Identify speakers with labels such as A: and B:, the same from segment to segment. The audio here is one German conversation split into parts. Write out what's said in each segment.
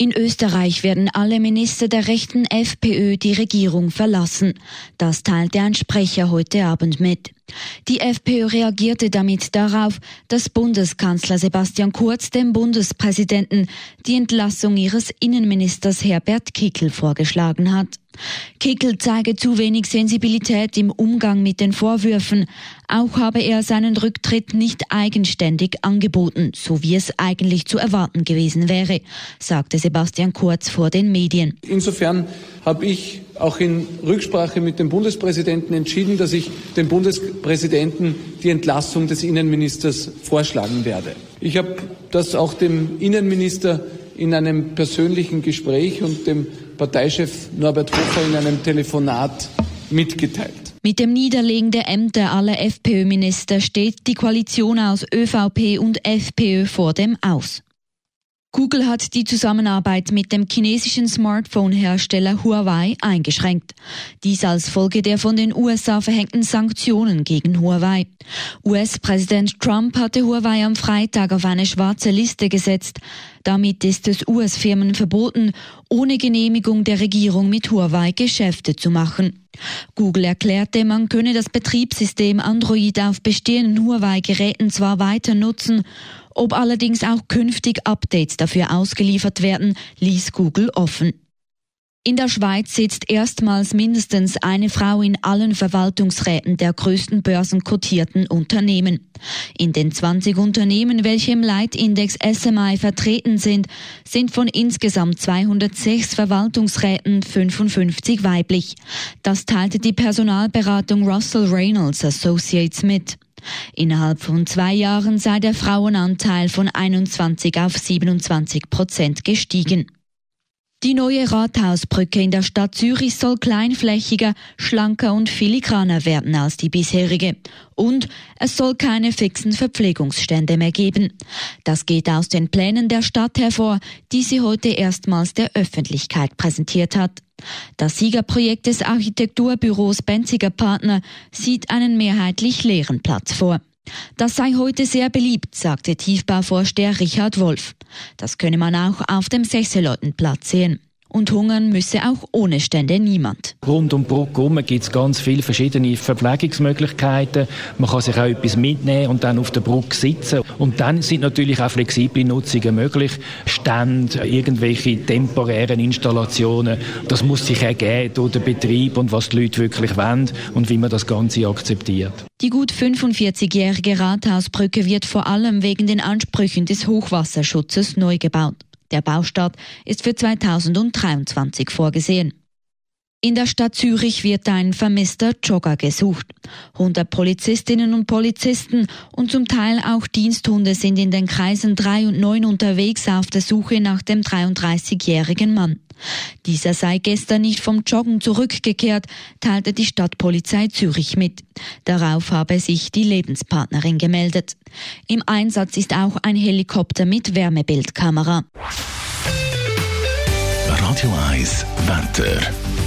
A: In Österreich werden alle Minister der rechten FPÖ die Regierung verlassen. Das teilte ein Sprecher heute Abend mit. Die FPÖ reagierte damit darauf, dass Bundeskanzler Sebastian Kurz dem Bundespräsidenten die Entlassung ihres Innenministers Herbert Kickel vorgeschlagen hat. Kickel zeige zu wenig Sensibilität im Umgang mit den Vorwürfen. Auch habe er seinen Rücktritt nicht eigenständig angeboten, so wie es eigentlich zu erwarten gewesen wäre, sagte Sebastian Kurz vor den Medien.
B: Insofern habe ich auch in Rücksprache mit dem Bundespräsidenten entschieden, dass ich dem Bundespräsidenten die Entlassung des Innenministers vorschlagen werde. Ich habe das auch dem Innenminister in einem persönlichen Gespräch und dem Parteichef Norbert Hofer in einem Telefonat mitgeteilt.
A: Mit dem Niederlegen der Ämter aller FPÖ-Minister steht die Koalition aus ÖVP und FPÖ vor dem Aus. Google hat die Zusammenarbeit mit dem chinesischen Smartphone-Hersteller Huawei eingeschränkt. Dies als Folge der von den USA verhängten Sanktionen gegen Huawei. US-Präsident Trump hatte Huawei am Freitag auf eine schwarze Liste gesetzt. Damit ist es US-Firmen verboten, ohne Genehmigung der Regierung mit Huawei Geschäfte zu machen. Google erklärte, man könne das Betriebssystem Android auf bestehenden Huawei-Geräten zwar weiter nutzen, ob allerdings auch künftig Updates dafür ausgeliefert werden, ließ Google offen. In der Schweiz sitzt erstmals mindestens eine Frau in allen Verwaltungsräten der größten börsenkotierten Unternehmen. In den 20 Unternehmen, welche im Leitindex SMI vertreten sind, sind von insgesamt 206 Verwaltungsräten 55 weiblich. Das teilte die Personalberatung Russell Reynolds Associates mit. Innerhalb von zwei Jahren sei der Frauenanteil von 21 auf 27 Prozent gestiegen. Die neue Rathausbrücke in der Stadt Zürich soll kleinflächiger, schlanker und filigraner werden als die bisherige. Und es soll keine fixen Verpflegungsstände mehr geben. Das geht aus den Plänen der Stadt hervor, die sie heute erstmals der Öffentlichkeit präsentiert hat. Das Siegerprojekt des Architekturbüros Benziger Partner sieht einen mehrheitlich leeren Platz vor. Das sei heute sehr beliebt, sagte Tiefbauvorsteher Richard Wolf. Das könne man auch auf dem Sechselottenplatz sehen. Und hungern müsse auch ohne Stände niemand.
C: Rund um die Brücke herum gibt es ganz viele verschiedene Verpflegungsmöglichkeiten. Man kann sich auch etwas mitnehmen und dann auf der Brücke sitzen. Und dann sind natürlich auch flexible Nutzungen möglich. Stände, irgendwelche temporären Installationen. Das muss sich ergeben durch den Betrieb und was die Leute wirklich wollen und wie man das Ganze akzeptiert.
A: Die gut 45-jährige Rathausbrücke wird vor allem wegen den Ansprüchen des Hochwasserschutzes neu gebaut. Der Baustart ist für 2023 vorgesehen. In der Stadt Zürich wird ein vermisster Jogger gesucht. 100 Polizistinnen und Polizisten und zum Teil auch Diensthunde sind in den Kreisen 3 und 9 unterwegs auf der Suche nach dem 33-jährigen Mann. Dieser sei gestern nicht vom Joggen zurückgekehrt, teilte die Stadtpolizei Zürich mit. Darauf habe sich die Lebenspartnerin gemeldet. Im Einsatz ist auch ein Helikopter mit Wärmebildkamera.
D: Radio 1 Wetter.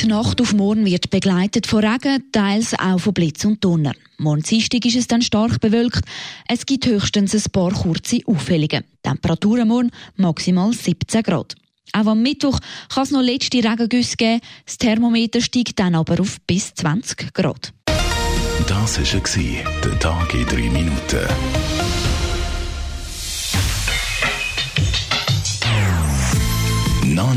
A: Die Nacht auf morgen wird begleitet von Regen, teils auch von Blitz und Donner. Morgen Dienstag ist es dann stark bewölkt. Es gibt höchstens ein paar kurze Aufhellungen. Temperaturen morgen maximal 17 Grad. Auch am Mittwoch kann es noch letzte Regengüsse geben. Das Thermometer steigt dann aber auf bis 20 Grad.
D: Das war der Tag in drei Minuten.